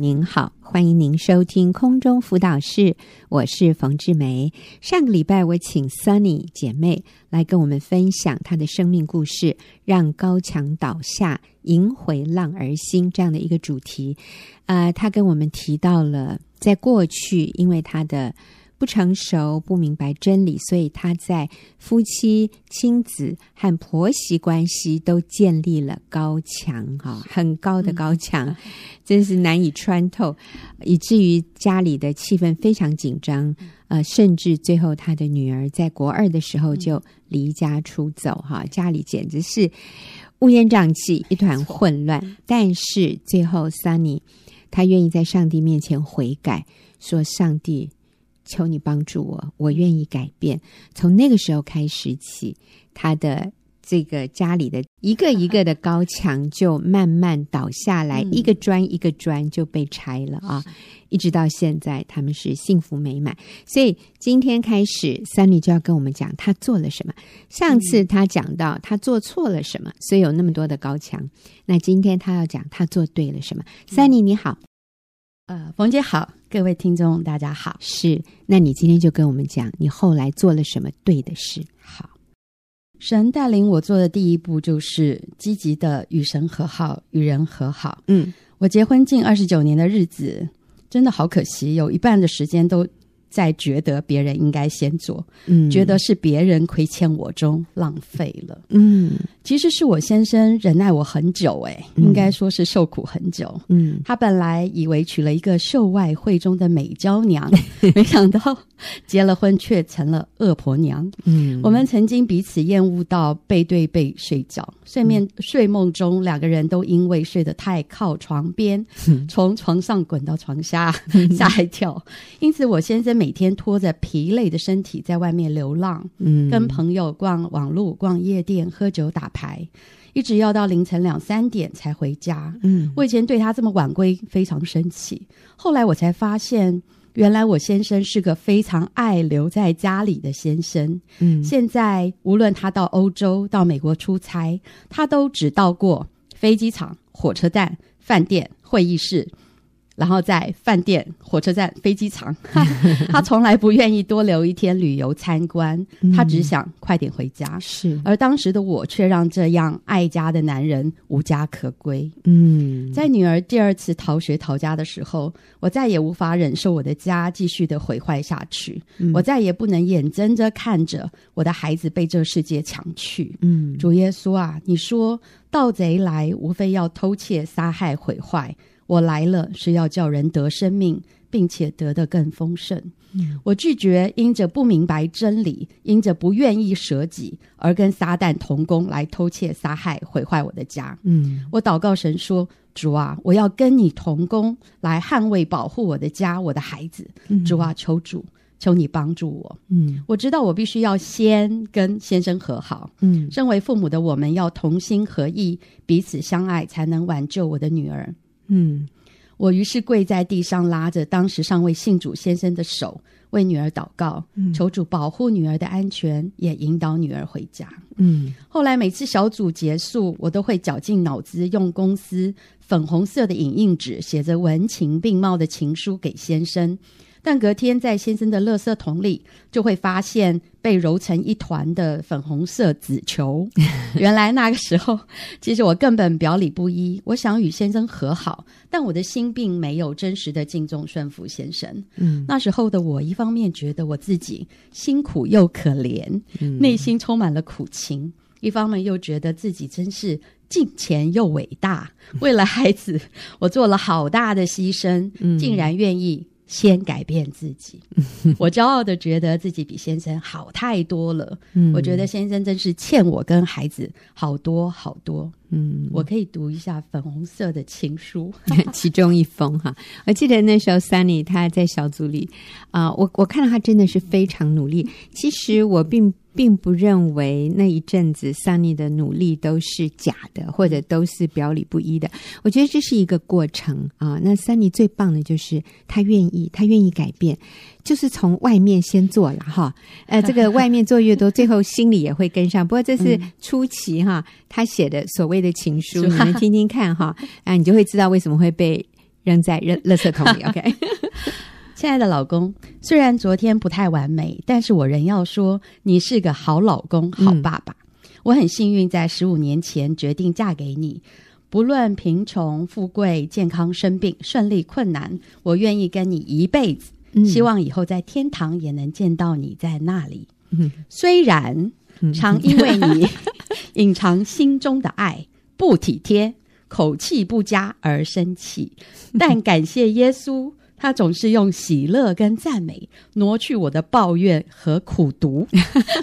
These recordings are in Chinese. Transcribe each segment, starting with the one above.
您好，欢迎您收听空中辅导室，我是冯志梅。上个礼拜我请 Sunny 姐妹来跟我们分享她的生命故事，让高墙倒下，迎回浪儿心这样的一个主题。呃，她跟我们提到了在过去，因为她的。不成熟，不明白真理，所以他在夫妻、亲子和婆媳关系都建立了高墙，哈，很高的高墙，嗯、真是难以穿透，以至于家里的气氛非常紧张，呃，甚至最后他的女儿在国二的时候就离家出走，哈，家里简直是乌烟瘴气，一团混乱。但是最后，Sunny 他愿意在上帝面前悔改，说上帝。求你帮助我，我愿意改变。从那个时候开始起，他的这个家里的一个一个的高墙就慢慢倒下来，嗯、一个砖一个砖就被拆了啊！一直到现在，他们是幸福美满。所以今天开始，Sunny 就要跟我们讲他做了什么。上次他讲到他做错了什么，所以有那么多的高墙。那今天他要讲他做对了什么。Sunny 你好。呃，冯姐好，各位听众大家好。是，那你今天就跟我们讲，你后来做了什么对的事？好，神带领我做的第一步就是积极的与神和好，与人和好。嗯，我结婚近二十九年的日子，真的好可惜，有一半的时间都。在觉得别人应该先做，嗯，觉得是别人亏欠我中浪费了，嗯，其实是我先生忍耐我很久，哎，应该说是受苦很久，嗯，他本来以为娶了一个秀外慧中的美娇娘，没想到结了婚却成了恶婆娘，嗯，我们曾经彼此厌恶到背对背睡觉，睡眠睡梦中两个人都因为睡得太靠床边，从床上滚到床下吓一跳，因此我先生。每天拖着疲累的身体在外面流浪，嗯，跟朋友逛网路、逛夜店、喝酒打牌，一直要到凌晨两三点才回家。嗯，我以前对他这么晚归非常生气，后来我才发现，原来我先生是个非常爱留在家里的先生。嗯，现在无论他到欧洲、到美国出差，他都只到过飞机场、火车站、饭店、会议室。然后在饭店、火车站、飞机场，他从来不愿意多留一天旅游参观，他只想快点回家。是，而当时的我却让这样爱家的男人无家可归。嗯，在女儿第二次逃学逃家的时候，我再也无法忍受我的家继续的毁坏下去，嗯，我再也不能眼睁睁看着我的孩子被这世界抢去。嗯，主耶稣啊，你说盗贼来无非要偷窃、杀害、毁坏。我来了是要叫人得生命，并且得得更丰盛。嗯，我拒绝因着不明白真理，因着不愿意舍己而跟撒旦同工来偷窃、杀害、毁坏我的家。嗯，我祷告神说：“主啊，我要跟你同工来捍卫、保护我的家、我的孩子。嗯，主啊，求主，求你帮助我。嗯，我知道我必须要先跟先生和好。嗯，身为父母的我们要同心合意，彼此相爱，才能挽救我的女儿。”嗯，我于是跪在地上，拉着当时尚未信主先生的手，为女儿祷告，嗯、求主保护女儿的安全，也引导女儿回家。嗯，后来每次小组结束，我都会绞尽脑汁，用公司粉红色的影印纸写着文情并茂的情书给先生。但隔天在先生的垃圾桶里，就会发现被揉成一团的粉红色纸球。原来那个时候，其实我根本表里不一。我想与先生和好，但我的心并没有真实的敬重顺服先生。嗯，那时候的我，一方面觉得我自己辛苦又可怜，嗯，内心充满了苦情；一方面又觉得自己真是敬虔又伟大。为了孩子，我做了好大的牺牲，竟然愿意。先改变自己，我骄傲的觉得自己比先生好太多了。嗯，我觉得先生真是欠我跟孩子好多好多。嗯，我可以读一下粉红色的情书，其中一封哈。我记得那时候 Sunny 他在小组里啊，呃，我我看到他真的是非常努力。其实我并。并不认为那一阵子 Sunny 的努力都是假的，或者都是表里不一的。我觉得这是一个过程啊。那 Sunny 最棒的就是他愿意，他愿意改变，就是从外面先做了哈。呃，这个 外面做越多，最后心里也会跟上。不过这是初期哈，他写的所谓的情书，你们听听看哈，啊，你就会知道为什么会被。扔在扔垃圾桶里。OK，亲爱的老公，虽然昨天不太完美，但是我仍要说你是个好老公、好爸爸。嗯、我很幸运，在十五年前决定嫁给你。不论贫穷、富贵、健康、生病、顺利、困难，我愿意跟你一辈子。嗯、希望以后在天堂也能见到你在那里。嗯、虽然常因为你 隐藏心中的爱，不体贴、口气不佳而生气，但感谢耶稣，他总是用喜乐跟赞美挪去我的抱怨和苦读。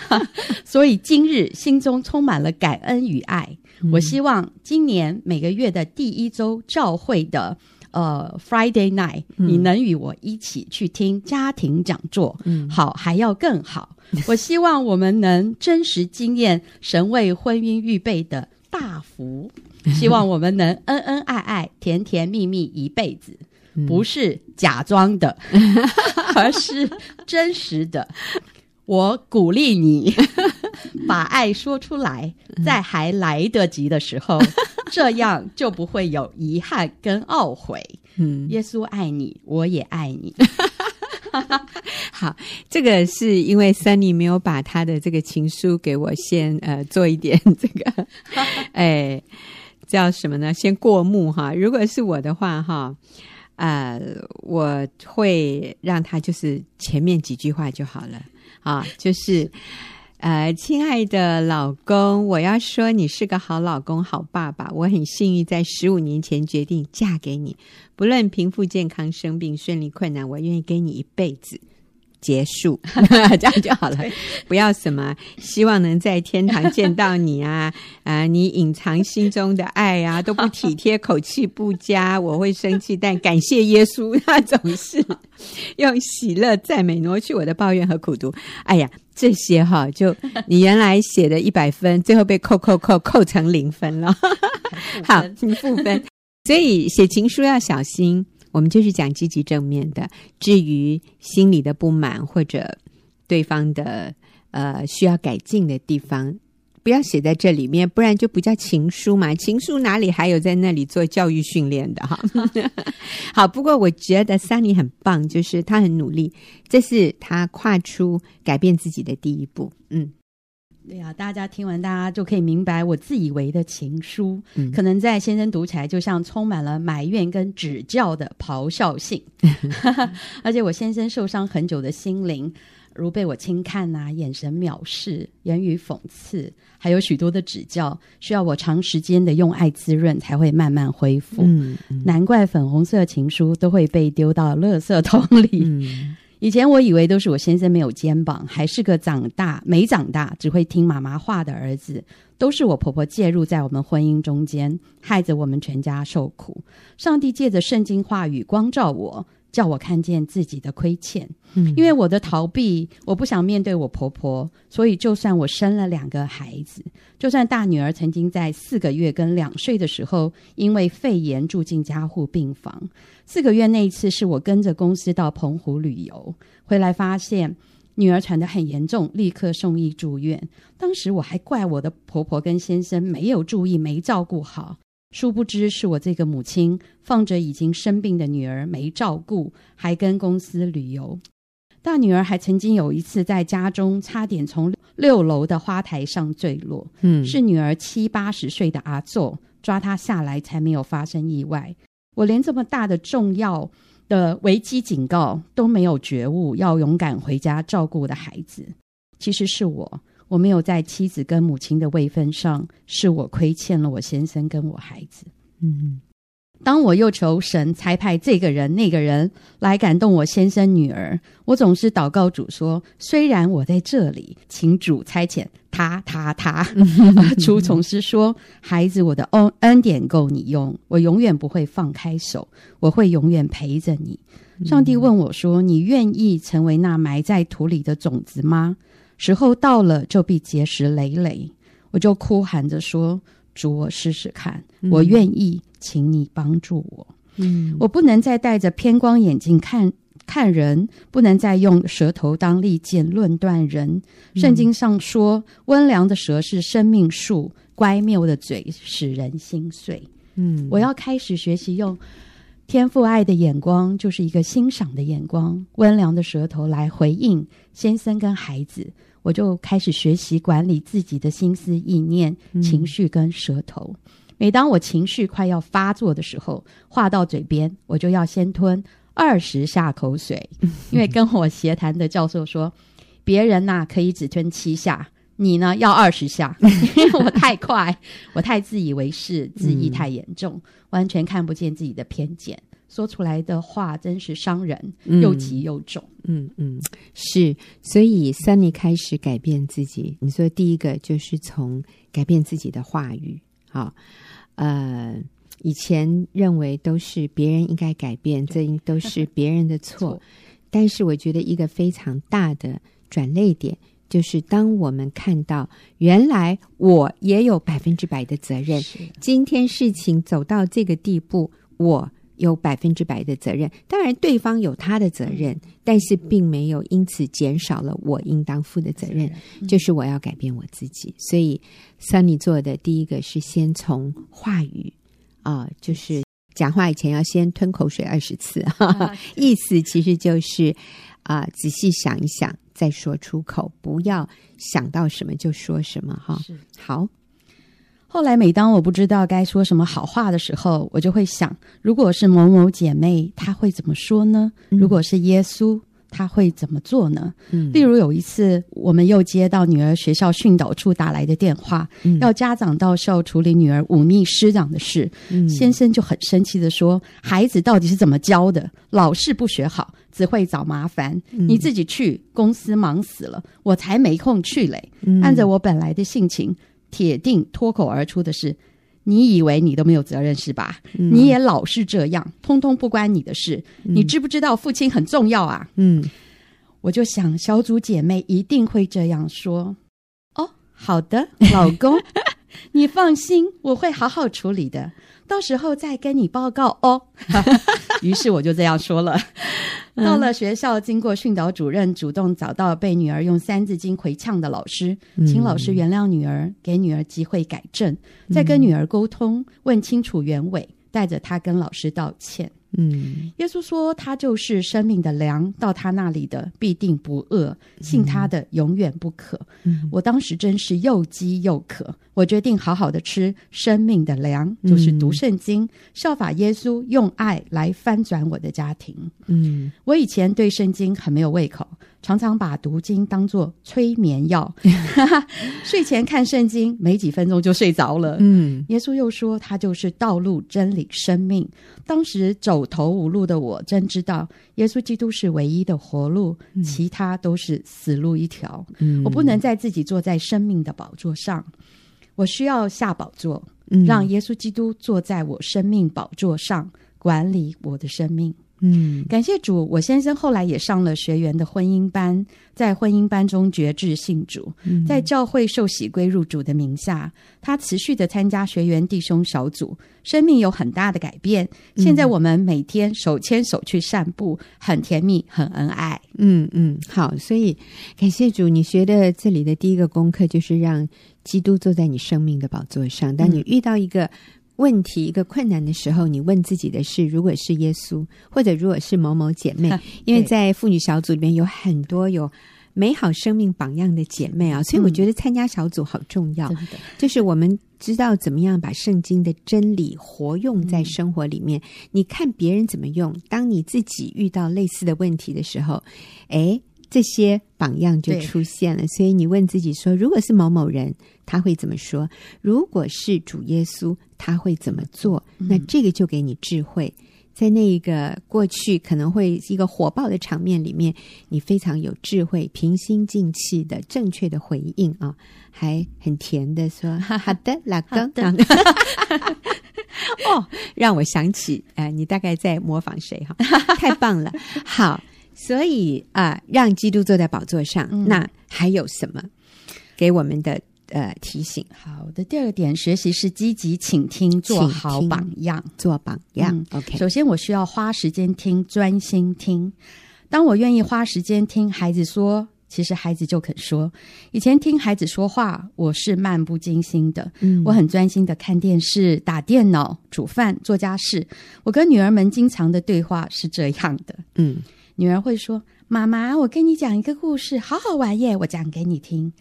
所以今日心中充满了感恩与爱。我希望今年每个月的第一周教会的呃 Friday night，你能与我一起去听家庭讲座，嗯，好，还要更好。我希望我们能真实经验神为婚姻预备的大福，希望我们能恩恩爱爱、甜甜蜜蜜一辈子，不是假装的，而是真实的。我鼓励你 把爱说出来，在还来得及的时候，这样就不会有遗憾跟懊悔。嗯，耶稣爱你，我也爱你。好，这个是因为 Sunny 没有把他的这个情书给我先呃做一点这个，哎，叫什么呢？先过目哈。如果是我的话哈，呃，我会让他就是前面几句话就好了。啊，就是，呃，亲爱的老公，我要说你是个好老公、好爸爸。我很幸运，在十五年前决定嫁给你，不论贫富、健康、生病、顺利、困难，我愿意给你一辈子。结束，这样就好了。不要什么希望能在天堂见到你啊 啊！你隐藏心中的爱啊，都不体贴，口气不佳，我会生气。但感谢耶稣，他总是用喜乐赞美挪去我的抱怨和苦毒。哎呀，这些哈，就你原来写的一百分，最后被扣扣扣扣成零分了。好，请负分。所以写情书要小心。我们就是讲积极正面的，至于心里的不满或者对方的呃需要改进的地方，不要写在这里面，不然就不叫情书嘛。情书哪里还有在那里做教育训练的哈？好，不过我觉得 Sunny 很棒，就是他很努力，这是他跨出改变自己的第一步。嗯。对呀、啊，大家听完，大家就可以明白我自以为的情书，嗯、可能在先生读起来就像充满了埋怨跟指教的咆哮性，而且我先生受伤很久的心灵，如被我轻看呐、啊，眼神藐视，言语讽刺，还有许多的指教，需要我长时间的用爱滋润才会慢慢恢复。嗯嗯、难怪粉红色情书都会被丢到垃圾桶里。嗯以前我以为都是我先生没有肩膀，还是个长大没长大只会听妈妈话的儿子，都是我婆婆介入在我们婚姻中间，害着我们全家受苦。上帝借着圣经话语光照我。叫我看见自己的亏欠，嗯，因为我的逃避，我不想面对我婆婆，所以就算我生了两个孩子，就算大女儿曾经在四个月跟两岁的时候，因为肺炎住进加护病房，四个月那一次是我跟着公司到澎湖旅游，回来发现女儿喘得很严重，立刻送医住院。当时我还怪我的婆婆跟先生没有注意，没照顾好。殊不知是我这个母亲放着已经生病的女儿没照顾，还跟公司旅游。大女儿还曾经有一次在家中差点从六楼的花台上坠落，嗯，是女儿七八十岁的阿祖抓她下来才没有发生意外。我连这么大的重要的危机警告都没有觉悟，要勇敢回家照顾我的孩子。其实是我。我没有在妻子跟母亲的位分上，是我亏欠了我先生跟我孩子。嗯，当我又求神差派这个人那个人来感动我先生女儿，我总是祷告主说：虽然我在这里，请主差遣他他他。主总是说：孩子，我的恩恩典够你用，我永远不会放开手，我会永远陪着你。上帝问我说：你愿意成为那埋在土里的种子吗？时候到了，就必结实累累。我就哭喊着说：“主，我试试看，我愿意，请你帮助我。嗯，我不能再戴着偏光眼镜看看人，不能再用舌头当利剑论断人。嗯，圣经上说，温良的舌是生命树，乖谬的嘴使人心碎。嗯，我要开始学习用天赋爱的眼光就是一个欣赏的眼光，温良的舌头来回应先生跟孩子。我就开始学习管理自己的心思意念、情绪跟舌头。嗯、每当我情绪快要发作的时候，话到嘴边，我就要先吞二十下口水，因为跟我协谈的教授说，别人呐、啊、可以只吞七下，你呢要二十下，因为我太快，我太自以为是，自意太严重。嗯完全看不见自己的偏见，说出来的话真是伤人，又急又重。嗯嗯，是，所以 Sunny 开始改变自己。你说第一个就是从改变自己的话语，好，呃，以前认为都是别人应该改变，这都是别人的错。但是我觉得一个非常大的转泪点。就是当我们看到原来我也有百分之百的责任，今天事情走到这个地步，我有百分之百的责任。当然，对方有他的责任，但是并没有因此减少了我应当负的责任。就是我要改变我自己。所以，Sunny 做的第一个是先从话语啊、呃，就是讲话以前要先吞口水二十次，哈哈，意思其实就是啊、呃，仔细想一想。再说出口，不要想到什么就说什么哈。好。后来，每当我不知道该说什么好话的时候，我就会想：如果是某某姐妹，她会怎么说呢？如果是耶稣，他会怎么做呢？嗯，例如有一次，我们又接到女儿学校训导处打来的电话，嗯，要家长到校处理女儿忤逆师长的事。嗯，先生就很生气的说：“孩子到底是怎么教的？老是不学好，只会找麻烦。嗯，你自己去，公司忙死了，我才没空去嘞。嗯，按着我本来的性情，铁定脱口而出的是。”你以为你都没有责任是吧？嗯、你也老是这样，通通不关你的事。嗯、你知不知道父亲很重要啊？嗯，我就想小组姐妹一定会这样说。哦，好的，老公，你放心，我会好好处理的，到时候再跟你报告哦。于是我就这样说了。到了学校，经过训导主任主动找到被女儿用三字经回呛的老师，请老师原谅女儿，给女儿机会改正，再跟女儿沟通，问清楚原委，带着她跟老师道歉。嗯，耶稣说他就是生命的粮，到他那里的必定不饿，信他的永远不渴。嗯，我当时真是又饥又渴，我决定好好的吃生命的粮，就是读圣经，效法耶稣，用爱来翻转我的家庭。嗯，我以前对圣经很没有胃口。常常把读经当作催眠药，睡前看圣经没几分钟就睡着了。嗯，耶稣又说他就是道路、真理、生命。当时走投无路的我，真知道耶稣基督是唯一的活路，嗯、其他都是死路一条。嗯、我不能再自己坐在生命的宝座上，我需要下宝座，嗯、让耶稣基督坐在我生命宝座上，管理我的生命。嗯，感谢主，我先生后来也上了学员的婚姻班，在婚姻班中绝志信主，在教会受洗归入主的名下。他持续的参加学员弟兄小组，生命有很大的改变。现在我们每天手牵手去散步，很甜蜜，很恩爱。嗯嗯，好，所以感谢主，你学的这里的第一个功课就是让基督坐在你生命的宝座上。当你遇到一个问题一个困难的时候，你问自己的是：如果是耶稣，或者如果是某某姐妹，因为在妇女小组里面有很多有美好生命榜样的姐妹啊，所以我觉得参加小组好重要。就是我们知道怎么样把圣经的真理活用在生活里面。你看别人怎么用，当你自己遇到类似的问题的时候，诶。这些榜样就出现了，所以你问自己说：如果是某某人，他会怎么说？如果是主耶稣，他会怎么做？那这个就给你智慧，在那一个过去可能会一个火爆的场面里面，你非常有智慧、平心静气的正确的回应啊，还很甜的说：“好的，老公。” 哦，让我想起，哎，你大概在模仿谁哈？太棒了，好。所以啊、呃，让基督坐在宝座上，嗯、那还有什么给我们的呃提醒？好的，第二个点，学习是积极倾听，做好榜样，做榜样。嗯、OK，首先我需要花时间听，专心听。当我愿意花时间听孩子说其实孩子就肯说。以前听孩子说话，我是漫不经心的，嗯，我很专心的看电视、打电脑、煮饭、做家事。我跟女儿们经常的对话是这样的，嗯，女儿会说：“妈妈，我跟你讲一个故事，好好玩耶，我讲给你听。”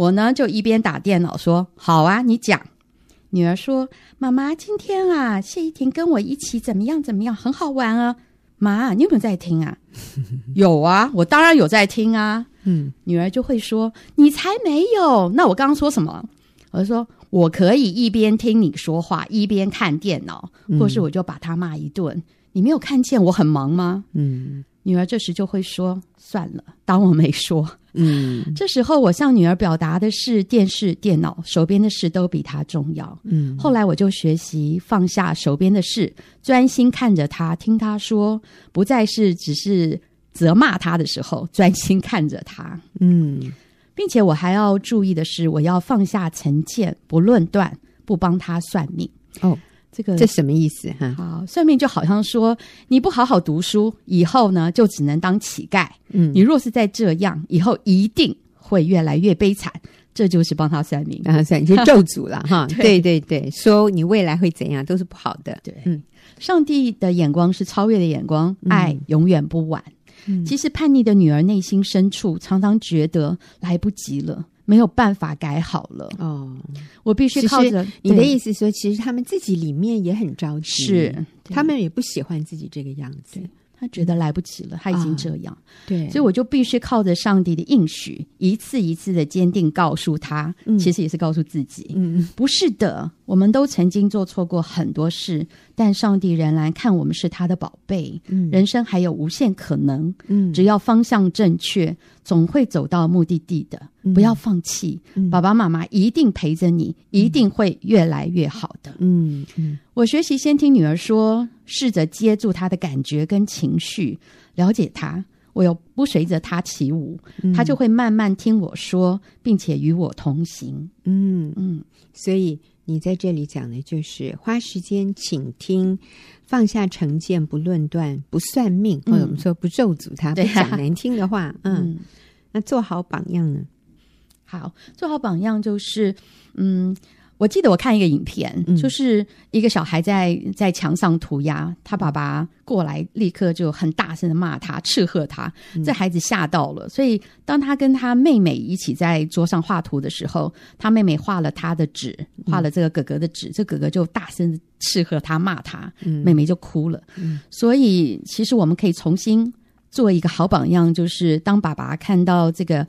我呢就一边打电脑说：“好啊，你讲。”女儿说：“妈妈，今天啊，谢依婷跟我一起怎么样怎么样，很好玩啊。”妈，你有没有在听啊？有啊，我当然有在听啊。嗯，女儿就会说：“你才没有。”那我刚刚说什么？我就说：“我可以一边听你说话，一边看电脑，或是我就把他骂一顿。嗯，你没有看见我很忙吗？”嗯，女儿这时就会说：“算了，当我没说。”嗯，这时候我向女儿表达的是电视、电脑，手边的事都比她重要。嗯，后来我就学习放下手边的事，专心看着她，听她说，不再是只是责骂她的时候，专心看着她。嗯，并且我还要注意的是，我要放下成见，不论断，不帮她算命。哦。这个这什么意思哈？好，算命就好像说，你不好好读书，以后呢就只能当乞丐。嗯，你若是再这样，以后一定会越来越悲惨。这就是帮他算命，帮他算你就咒诅了 哈。对对对，说你未来会怎样都是不好的。对，嗯，上帝的眼光是超越的眼光，爱永远不晚。嗯，其实叛逆的女儿内心深处常常觉得来不及了。没有办法改好了。哦，我必须靠着。你的意思说，其实他们自己里面也很着急，是。他们也不喜欢自己这个样子。他觉得来不及了，他已经这样，啊、对，所以我就必须靠着上帝的应许，一次一次的坚定告诉他，嗯、其实也是告诉自己，嗯，不是的，我们都曾经做错过很多事，但上帝仍然看我们是他的宝贝，嗯，人生还有无限可能，嗯，只要方向正确，总会走到目的地的，嗯、不要放弃，嗯、爸爸妈妈一定陪着你，一定会越来越好的，嗯嗯。我学习先听女儿说，试着接住她的感觉跟情绪，了解她。我又不随着她起舞，嗯、她就会慢慢听我说，并且与我同行。嗯嗯，嗯，所以你在这里讲的就是花时间倾听，放下成见，不论断，不算命，或者我们说不咒诅他，不讲难听的话。嗯，嗯，那做好榜样呢？好，做好榜样就是嗯。我记得我看一个影片，嗯、就是一个小孩在在墙上涂鸦，他爸爸过来，立刻就很大声的骂他，斥喝他。嗯、这孩子吓到了，所以当他跟他妹妹一起在桌上画图的时候，他妹妹画了他的纸，画了这个哥哥的纸，嗯、这哥哥就大声的斥喝他，骂他，嗯、妹妹就哭了。嗯、所以其实我们可以重新做一个好榜样，就是当爸爸看到这个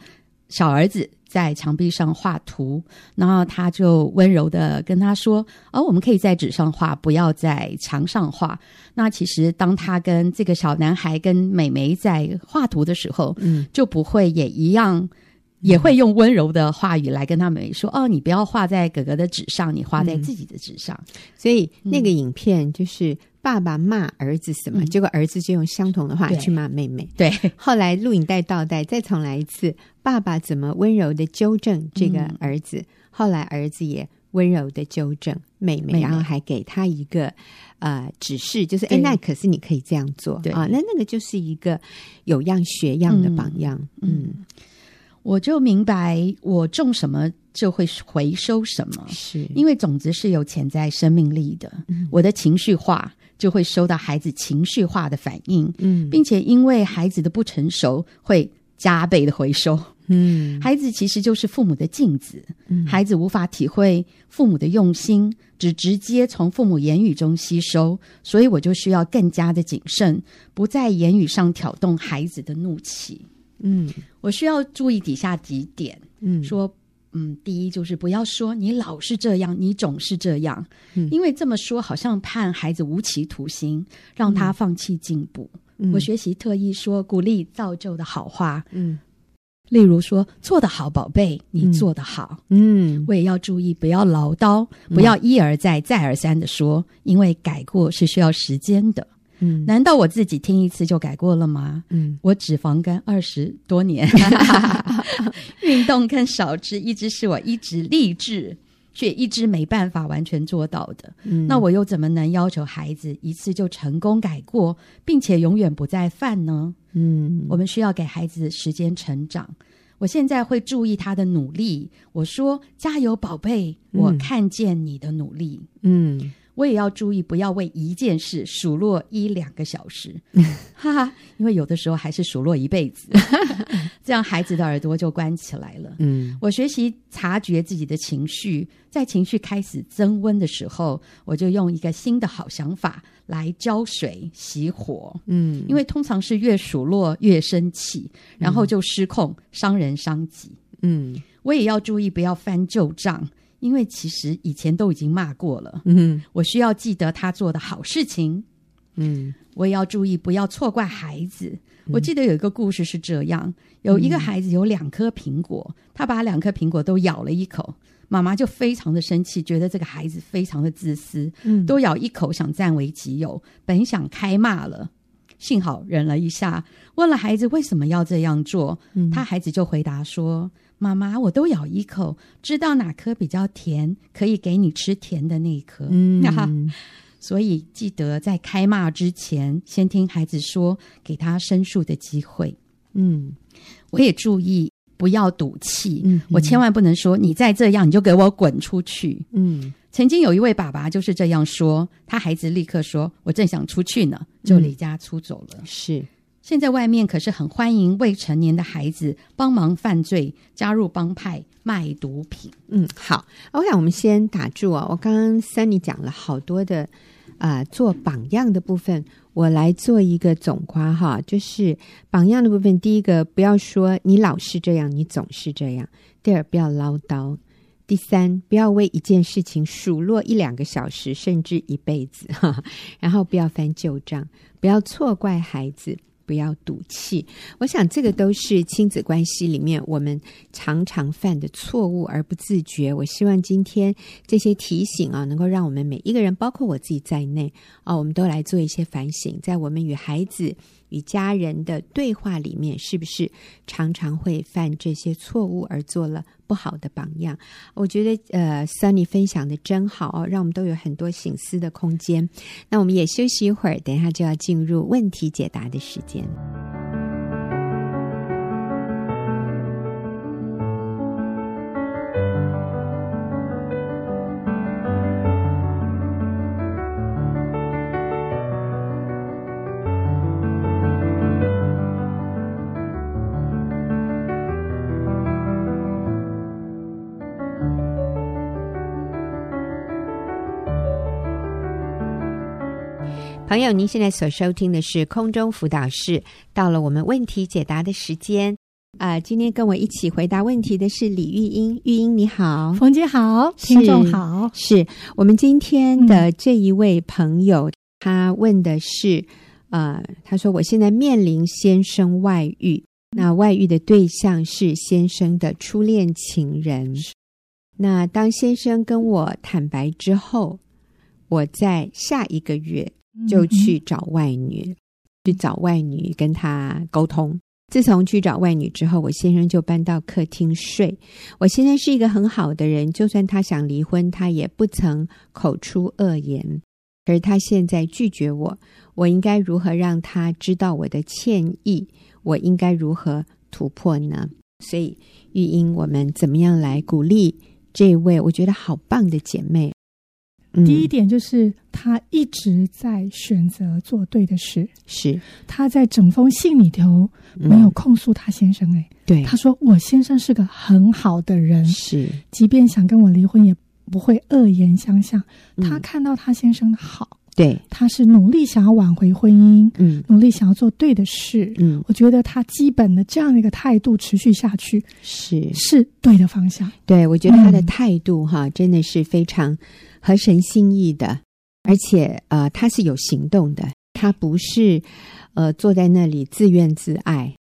小儿子。在墙壁上画图，然后他就温柔的跟他说：“哦，我们可以在纸上画，不要在墙上画。”那其实当他跟这个小男孩跟美眉在画图的时候，嗯，就不会也一样，也会用温柔的话语来跟他美眉说：“哦，你不要画在哥哥的纸上，你画在自己的纸上。嗯”所以那个影片就是。爸爸骂儿子什么？嗯、结果儿子就用相同的话去骂妹妹。对，后来录影带倒带，再重来一次。爸爸怎么温柔的纠正这个儿子？嗯、后来儿子也温柔的纠正妹妹，妹妹然后还给他一个呃指示，就是哎，那可是你可以这样做对啊。那那个就是一个有样学样的榜样。嗯，嗯，我就明白，我种什么就会回收什么，是因为种子是有潜在生命力的。嗯、我的情绪化。就会收到孩子情绪化的反应，嗯，并且因为孩子的不成熟，会加倍的回收，嗯，孩子其实就是父母的镜子，嗯，孩子无法体会父母的用心，只直接从父母言语中吸收，所以我就需要更加的谨慎，不在言语上挑动孩子的怒气，嗯，我需要注意底下几点，嗯，说。嗯，第一就是不要说你老是这样，你总是这样，嗯，因为这么说好像判孩子无期徒刑，让他放弃进步。嗯，我学习特意说鼓励造就的好话，嗯，例如说做得好，宝贝，你做得好，嗯，我也要注意不要唠叨，不要一而再再而三的说，因为改过是需要时间的。嗯，难道我自己听一次就改过了吗？嗯，我脂肪肝二十多年，运动跟少吃一直是我一直立志却一直没办法完全做到的。嗯，那我又怎么能要求孩子一次就成功改过，并且永远不再犯呢？嗯，我们需要给孩子时间成长。我现在会注意他的努力。我说：“加油，宝贝！我看见你的努力。”嗯。我也要注意，不要为一件事数落一两个小时，哈哈，因为有的时候还是数落一辈子，这样孩子的耳朵就关起来了。嗯，我学习察觉自己的情绪，在情绪开始增温的时候，我就用一个新的好想法来浇水熄火。嗯，因为通常是越数落越生气，然后就失控，伤人伤己。嗯，我也要注意，不要翻旧账。因为其实以前都已经骂过了，嗯，我需要记得他做的好事情，嗯，我也要注意不要错怪孩子。嗯，我记得有一个故事是这样：有一个孩子有两颗苹果，他把两颗苹果都咬了一口，妈妈就非常的生气，觉得这个孩子非常的自私，嗯，都咬一口想占为己有，本想开骂了，幸好忍了一下，问了孩子为什么要这样做，嗯，他孩子就回答说。妈妈，我都咬一口，知道哪颗比较甜，可以给你吃甜的那一颗。嗯，所以记得在开骂之前，先听孩子说，给他申诉的机会。嗯，我也注意不要赌气。嗯，我千万不能说你再这样，你就给我滚出去。嗯，曾经有一位爸爸就是这样说，他孩子立刻说：“我正想出去呢，就离家出走了。”是。现在外面可是很欢迎未成年的孩子帮忙犯罪，加入帮派卖毒品。嗯，好，OK，我们先打住啊！我刚刚 Sunny 讲了好多的啊、做榜样的部分，我来做一个总括哈，就是榜样的部分。第一个，不要说你老是这样，你总是这样；第二，不要唠叨；第三，不要为一件事情数落一两个小时，甚至一辈子哈。然后，不要翻旧账，不要错怪孩子。不要赌气，我想这个都是亲子关系里面我们常常犯的错误而不自觉。我希望今天这些提醒啊，能够让我们每一个人，包括我自己在内啊，我们都来做一些反省，在我们与孩子。与家人的对话里面，是不是常常会犯这些错误而做了不好的榜样？我觉得，呃，Sunny 分享的真好哦，让我们都有很多醒思的空间。那我们也休息一会儿，等一下就要进入问题解答的时间。朋友，您现在所收听的是空中辅导室，到了我们问题解答的时间。啊、呃！今天跟我一起回答问题的是李玉英，玉英你好，冯姐好，听众好，是我们今天的这一位朋友，嗯、他问的是，呃，他说我现在面临先生外遇，那外遇的对象是先生的初恋情人，那当先生跟我坦白之后，我在下一个月。就去找外女，嗯、去找外女跟他沟通。自从去找外女之后，我先生就搬到客厅睡。我先生是一个很好的人，就算他想离婚，他也不曾口出恶言。可是他现在拒绝我，我应该如何让他知道我的歉意？我应该如何突破呢？所以玉英，我们怎么样来鼓励这位我觉得好棒的姐妹？第一点就是他一直在选择做对的事，是。他在整封信里头没有控诉他先生。哎，对，他说我先生是个很好的人，是，即便想跟我离婚也不会恶言相向。他看到他先生的好，对，他是努力想要挽回婚姻，嗯，努力想要做对的事，嗯，我觉得他基本的这样的一个态度持续下去，是。是对的方向。对，我觉得他的态度哈，真的是非常。合神心意的，而且呃，他是有行动的，他不是呃坐在那里自怨自艾。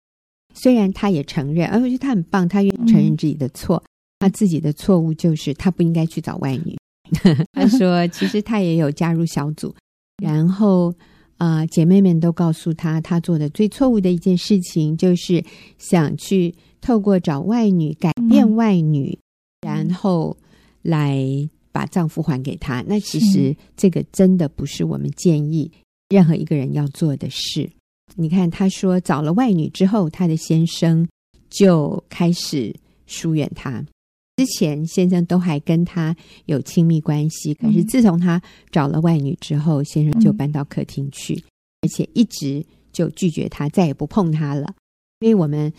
虽然他也承认，而我觉得他很棒，他愿意承认自己的错。嗯、他自己的错误就是他不应该去找外女。他说，其实他也有加入小组，然后啊、呃，姐妹们都告诉他，他做的最错误的一件事情就是想去透过找外女改变外女，嗯、然后来。把丈夫还给他，那其实这个真的不是我们建议任何一个人要做的事。你看，他说找了外女之后，他的先生就开始疏远他。之前先生都还跟他有亲密关系，可是自从他找了外女之后，先生就搬到客厅去，嗯、而且一直就拒绝他，再也不碰他了。所以我们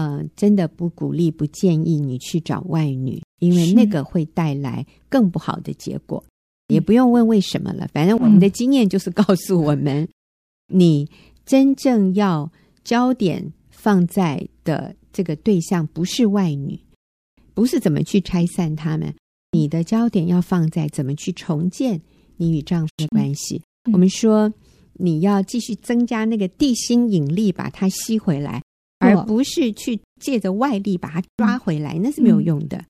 呃真的不鼓励、不建议你去找外女，因为那个会带来更不好的结果。也不用问为什么了，反正我们的经验就是告诉我们，你真正要焦点放在的这个对象不是外女。不是怎么去拆散他们，你的焦点要放在怎么去重建你与丈夫的关系。我们说你要继续增加那个地心引力，把它吸回来，而不是去借着外力把它抓回来，那是没有用的。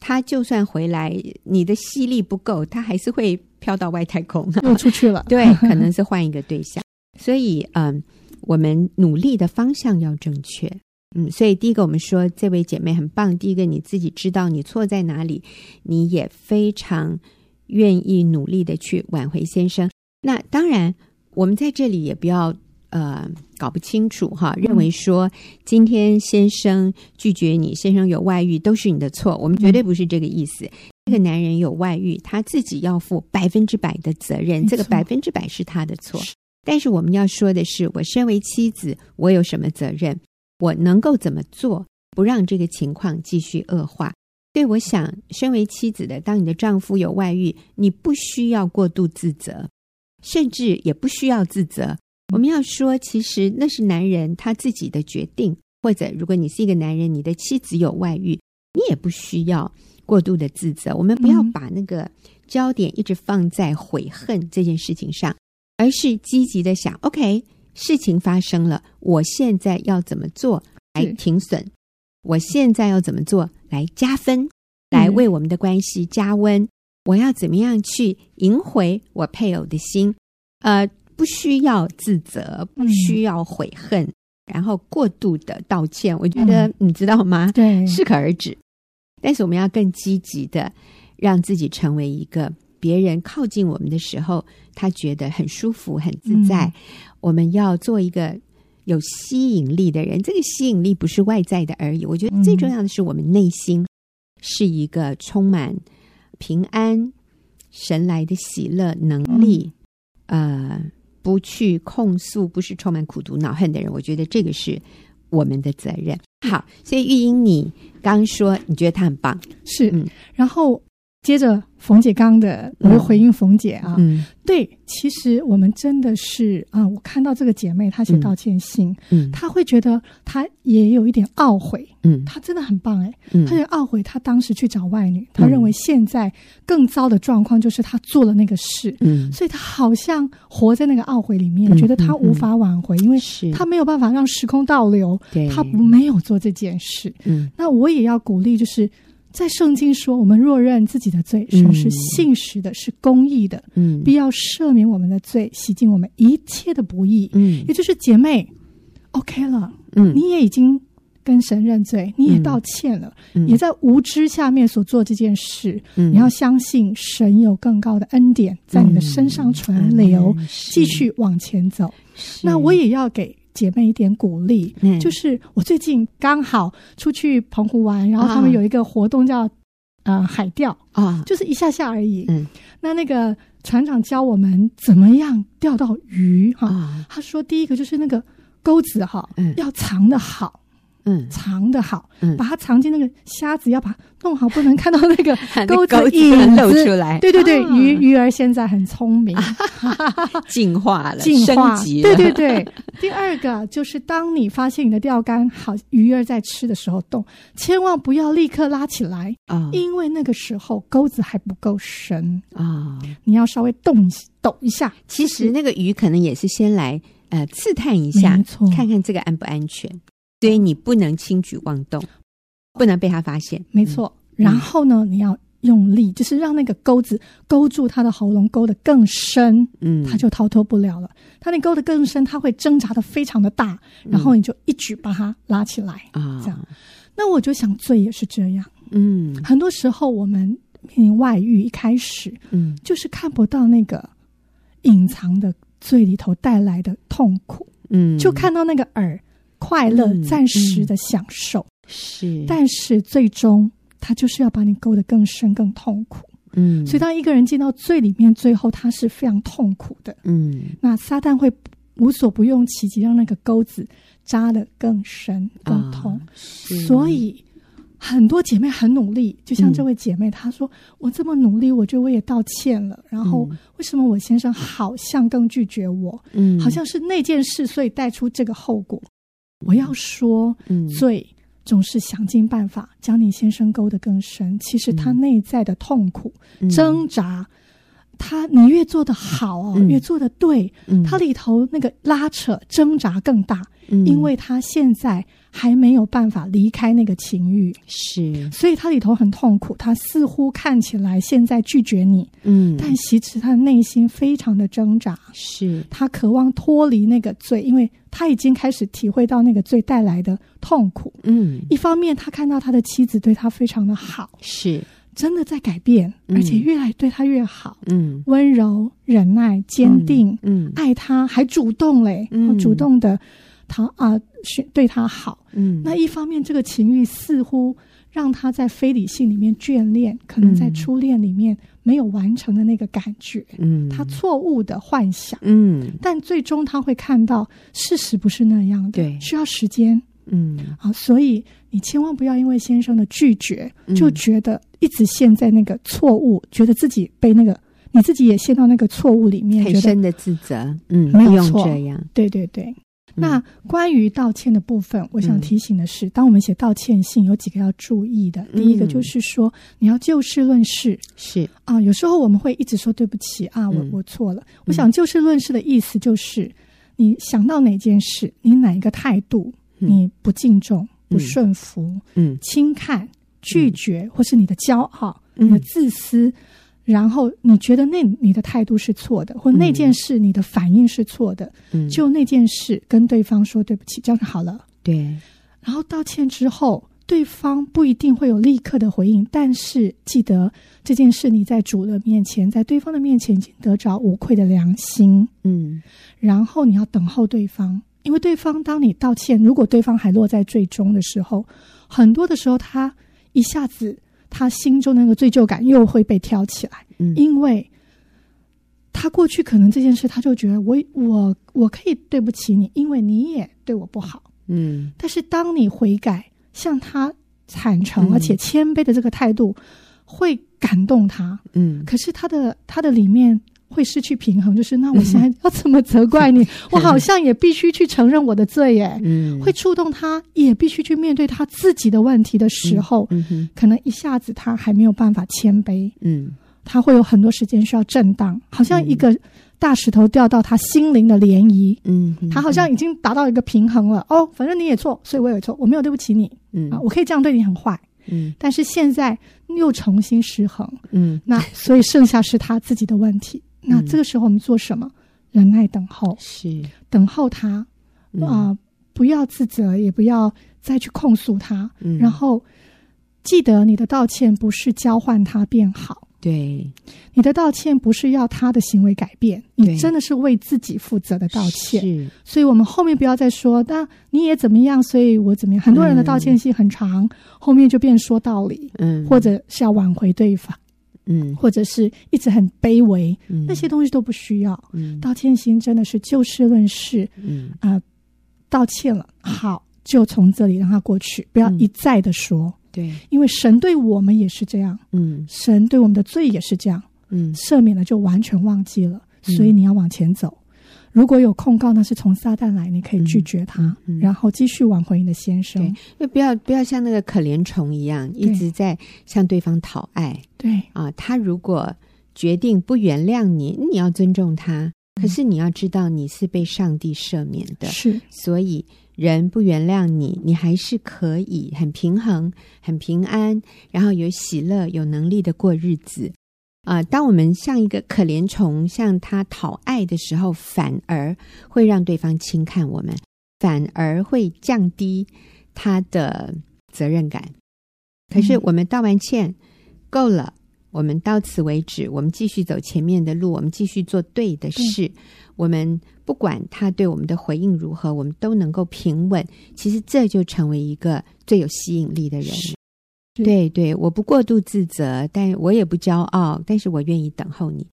他就算回来，你的吸力不够，他还是会飘到外太空，又出去了。对，可能是换一个对象。所以，嗯，我们努力的方向要正确。嗯，所以第一个我们说这位姐妹很棒。第一个你自己知道你错在哪里，你也非常愿意努力的去挽回先生。那当然，我们在这里也不要呃搞不清楚哈，认为说今天先生拒绝你，先生有外遇都是你的错。我们绝对不是这个意思。这个男人有外遇，他自己要负百分之百的责任，这个百分之百是他的错。但是我们要说的是，我身为妻子，我有什么责任？我能够怎么做，不让这个情况继续恶化？对，我想，身为妻子的，当你的丈夫有外遇，你不需要过度自责，甚至也不需要自责。我们要说，其实那是男人他自己的决定，或者如果你是一个男人，你的妻子有外遇，你也不需要过度的自责。我们不要把那个焦点一直放在悔恨这件事情上，而是积极的想，OK。事情发生了，我现在要怎么做来停损？我现在要怎么做来加分？来为我们的关系加温？我要怎么样去赢回我配偶的心？呃，不需要自责，不需要悔恨，然后过度的道歉。我觉得你知道吗？对，适可而止。但是我们要更积极的让自己成为一个别人靠近我们的时候，他觉得很舒服、很自在。我们要做一个有吸引力的人，这个吸引力不是外在的而已。我觉得最重要的是我们内心是一个充满平安、神来的喜乐能力，呃，不去控诉，不是充满苦毒恼恨的人。我觉得这个是我们的责任。好，所以玉英，你刚刚说你觉得他很棒，是，嗯，然后。接着冯姐刚的，我又回应冯姐啊，嗯，对，其实我们真的是啊，我看到这个姐妹她写道歉信，嗯，她会觉得她也有一点懊悔，嗯，她真的很棒哎，嗯，她也懊悔她当时去找外女，她认为现在更糟的状况就是她做了那个事，嗯，所以她好像活在那个懊悔里面，觉得她无法挽回，因为她没有办法让时空倒流，她没有做这件事，嗯，那我也要鼓励就是。在圣经说，我们若认自己的罪，神是信实的，是公义的，嗯，必要赦免我们的罪，洗净我们一切的不义。嗯，也就是姐妹，OK 了，嗯，你也已经跟神认罪，你也道歉了，嗯，也在无知下面所做这件事，嗯，你要相信神有更高的恩典在你的身上存留，嗯，继续往前走。那我也要给。姐妹一点鼓励，嗯，就是我最近刚好出去澎湖玩，然后他们有一个活动叫呃海钓啊，就是一下下而已。嗯，那那个船长教我们怎么样钓到鱼哈，啊，他说第一个就是那个钩子哈，嗯，要藏的好。嗯，藏的好，嗯，把它藏进那个虾子，要把它弄好，不能看到那个 钩子影子。露出来。对对对，鱼鱼儿现在很聪明，进化了，进化，升级。对对对，第二个就是当你发现你的钓竿好，鱼儿在吃的时候动，千万不要立刻拉起来啊，因为那个时候钩子还不够深。啊，你要稍微动抖一下。其实那个鱼可能也是先来呃刺探一下，看看这个安不安全。所以你不能轻举妄动，不能被他发现。没错。然后呢，你要用力，就是让那个钩子勾住他的喉咙，勾得更深，嗯，他就逃脱不了了。他那勾得更深，他会挣扎的非常的大，然后你就一举把他拉起来啊。这样，那我就想，罪也是这样。嗯，很多时候我们面临外遇，一开始，嗯，就是看不到那个隐藏的罪里头带来的痛苦，嗯，就看到那个饵。快乐、暂时的享受。是，但是最终他就是要把你勾得更深、更痛苦。嗯，所以当一个人进到最里面，最后他是非常痛苦的。嗯，那撒旦会无所不用其极，让那个钩子扎得更深、更痛。哦、所以很多姐妹很努力，就像这位姐妹，她说：“我这么努力，我觉得我也道歉了。然后为什么我先生好像更拒绝我？嗯，好像是那件事，所以带出这个后果。我要说，嗯，罪。”总是想尽办法将你先生勾得更深，其实他内在的痛苦、嗯、挣扎，他你越做得好哦，嗯、越做得对，嗯、他里头那个拉扯、挣扎更大，嗯、因为他现在还没有办法离开那个情欲，是，所以他里头很痛苦。他似乎看起来现在拒绝你，嗯，但其实他的内心非常的挣扎，是。他渴望脱离那个罪，因为。他已经开始体会到那个罪带来的痛苦。嗯，一方面他看到他的妻子对他非常的好，是。真的在改变，嗯、而且越来对他越好。嗯，温柔、忍耐、坚定，嗯，嗯。爱他还主动嘞，嗯、主动的他啊，对他好。嗯，那一方面这个情欲似乎让他在非理性里面眷恋，可能在初恋里面。没有完成的那个感觉，嗯，他错误的幻想，嗯，但最终他会看到事实不是那样的，对，需要时间，嗯，啊，所以你千万不要因为先生的拒绝，嗯、就觉得一直陷在那个错误，觉得自己被那个你自己也陷到那个错误里面，很深的自责，嗯，没有错，这样，对对对。那关于道歉的部分，我想提醒的是，当我们写道歉信，有几个要注意的。第一个就是说，你要就事论事，是。啊。有时候我们会一直说对不起啊，我我错了。我想就事论事的意思就是，你想到哪件事，你哪一个态度，你不敬重、不顺服、嗯，轻看、拒绝，或是你的骄傲、你的自私。然后你觉得那你的态度是错的，或那件事你的反应是错的，嗯，就那件事跟对方说对不起，这样就好了。对，然后道歉之后，对方不一定会有立刻的回应，但是记得这件事你在主的面前，在对方的面前已经得着无愧的良心，嗯，然后你要等候对方，因为对方当你道歉，如果对方还落在最终的时候，很多的时候他一下子。他心中那个罪疚感又会被挑起来，嗯，因为他过去可能这件事，他就觉得我我我可以对不起你，因为你也对我不好，嗯。但是当你悔改，向他坦诚而且谦卑的这个态度，会感动他，嗯。可是他的他的里面。会失去平衡，就是那我现在要怎么责怪你？我好像也必须去承认我的罪耶。嗯，会触动他，也必须去面对他自己的问题的时候，嗯嗯、可能一下子他还没有办法谦卑。嗯，他会有很多时间需要震荡，好像一个大石头掉到他心灵的涟漪。嗯，他好像已经达到一个平衡了。哦，反正你也错，所以我也错，我没有对不起你。嗯啊，我可以这样对你很坏。嗯，但是现在又重新失衡。嗯，那所以剩下是他自己的问题。那这个时候我们做什么？嗯、忍耐等候，是。等候他啊、不要自责，也不要再去控诉他。嗯、然后记得你的道歉不是交换他变好，对，你的道歉不是要他的行为改变，你真的是为自己负责的道歉。是，所以我们后面不要再说，那你也怎么样，所以我怎么样。很多人的道歉信很长，嗯、后面就变说道理，嗯，或者是要挽回对方。嗯，或者是一直很卑微，嗯，那些东西都不需要。嗯，道歉心真的是就事论事，嗯。啊、呃，道歉了，好，就从这里让它过去，不要一再的说。嗯、对，因为神对我们也是这样，嗯，神对我们的罪也是这样，嗯，赦免了就完全忘记了，嗯、所以你要往前走。如果有控告，那是从撒旦来，你可以拒绝他，嗯嗯、然后继续挽回你的先生。对，不要不要像那个可怜虫一样，一直在向对方讨爱。对啊，他如果决定不原谅你，你要尊重他。嗯、可是你要知道，你是被上帝赦免的，是。所以人不原谅你，你还是可以很平衡、很平安，然后有喜乐、有能力的过日子。啊、呃，当我们像一个可怜虫向他讨爱的时候，反而会让对方轻看我们，反而会降低他的责任感。可是我们道完歉，够了，我们到此为止，我们继续走前面的路，我们继续做对的事。我们不管他对我们的回应如何，我们都能够平稳。其实这就成为一个最有吸引力的人。对对，我不过度自责，但我也不骄傲，但是我愿意等候你。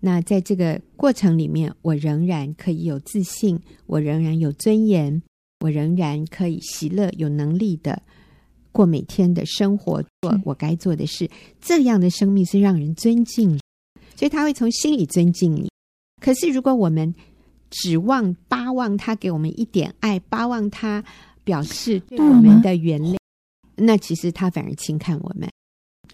那在这个过程里面，我仍然可以有自信，我仍然有尊严，我仍然可以喜乐，有能力的过每天的生活，做我该做的事。这样的生命是让人尊敬，所以他会从心里尊敬你。可是如果我们指望、巴望他给我们一点爱，巴望他表示对我们的原谅。那其实他反而轻看我们。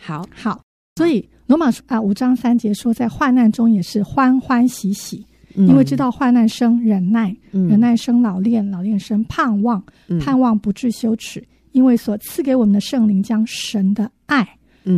好。好，所以罗马书啊五章三节说，在患难中也是欢欢喜喜，嗯、因为知道患难生忍耐，嗯、忍耐生老练，老练生盼望，嗯、盼望不致羞耻，因为所赐给我们的圣灵将神的爱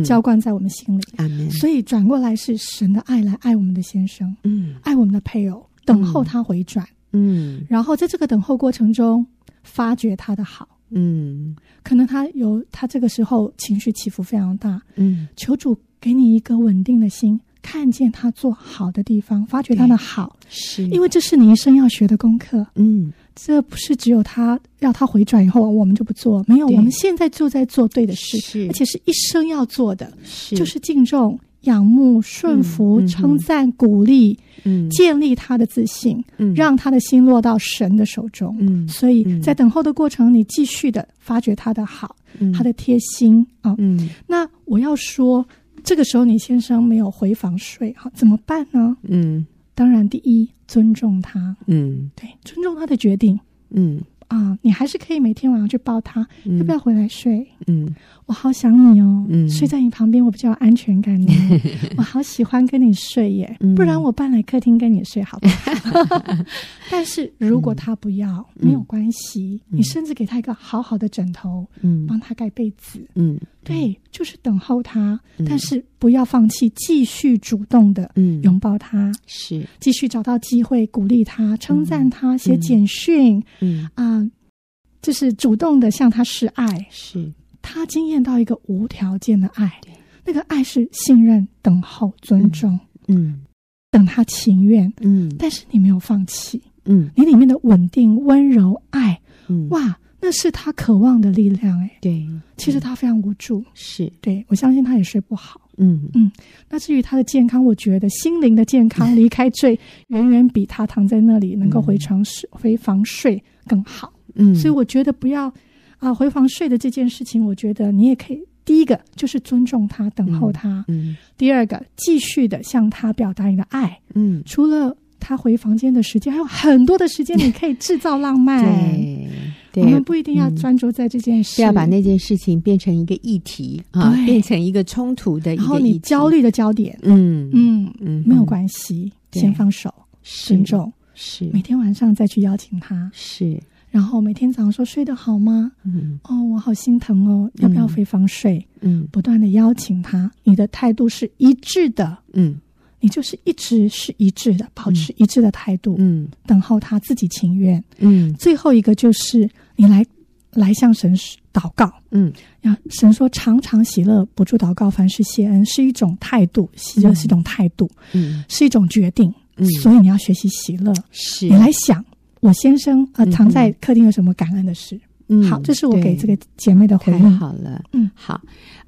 浇灌在我们心里。嗯、所以转过来是神的爱来爱我们的先生，嗯，爱我们的配偶，等候他回转，嗯，然后在这个等候过程中发掘他的好。嗯，可能他有他这个时候情绪起伏非常大。嗯，求主给你一个稳定的心，看见他做好的地方，发掘他的好，是。因为这是你一生要学的功课。嗯，这不是只有他要他回转以后我们就不做，没有，我们现在就在做对的事，是。而且是一生要做的，是。就是敬重。仰慕、顺服、嗯、称赞、鼓励，嗯，建立他的自信，嗯，让他的心落到神的手中，嗯，所以在等候的过程，你继续的发掘他的好，嗯、他的贴心啊，嗯，那我要说，这个时候你先生没有回房睡，好，怎么办呢？嗯，当然，第一，尊重他，嗯，对，尊重他的决定，嗯。啊，你还是可以每天晚上去抱他，嗯、要不要回来睡？嗯，我好想你哦，嗯，睡在你旁边我比较有安全感呢。我好喜欢跟你睡耶，嗯、不然我搬来客厅跟你睡好不好？但是如果他不要，嗯、没有关系，嗯、你甚至给他一个好好的枕头，嗯，帮他盖被子，嗯。对，就是等候他，嗯、但是不要放弃，继续主动的拥抱他，嗯、是。继续找到机会鼓励他、称赞他、写简讯，嗯。啊、呃，就是主动的向他示爱，是他经验到一个无条件的爱，那个爱是信任、等候、尊重，嗯，嗯。等他情愿，嗯，但是你没有放弃，嗯，你里面的稳定、温柔、爱，嗯，哇。那是他渴望的力量，哎，对，其实他非常无助，是。对，我相信他也睡不好，嗯。嗯。那至于他的健康，我觉得心灵的健康离开罪，远远比他躺在那里能够回床睡、回房睡更好，嗯。所以我觉得不要啊，回房睡的这件事情，我觉得你也可以，第一个就是尊重他，等候他，嗯。第二个，继续的向他表达你的爱，嗯。除了他回房间的时间，还有很多的时间你可以制造浪漫。对。对，我们不一定要专注在这件事，不要把那件事情变成一个议题啊，变成一个冲突的一个，然后你焦虑的焦点。嗯嗯嗯，没有关系，先放手，尊重，是每天晚上再去邀请他，是，然后每天早上说睡得好吗？嗯。哦，我好心疼哦，要不要回房睡？嗯，不断的邀请他，你的态度是一致的，嗯。你就是一直是一致的，保持一致的态度，嗯，等候他自己情愿，嗯。最后一个就是你来来向神祷告，嗯，要神说常常喜乐，不住祷告，凡事谢恩，是一种态度，喜乐是一种态度，嗯，是一种决定，嗯。所以你要学习喜乐，是。你来想，我先生呃常在客厅有什么感恩的事？嗯，好，这是我给这个姐妹的回应。好了，嗯，好。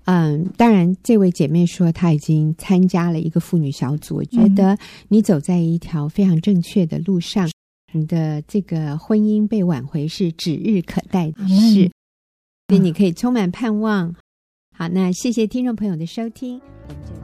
嗯，当然，这位姐妹说她已经参加了一个妇女小组。我觉得你走在一条非常正确的路上，嗯、你的这个婚姻被挽回是指日可待的事，所以你可以充满盼望。好，那谢谢听众朋友的收听，我们就。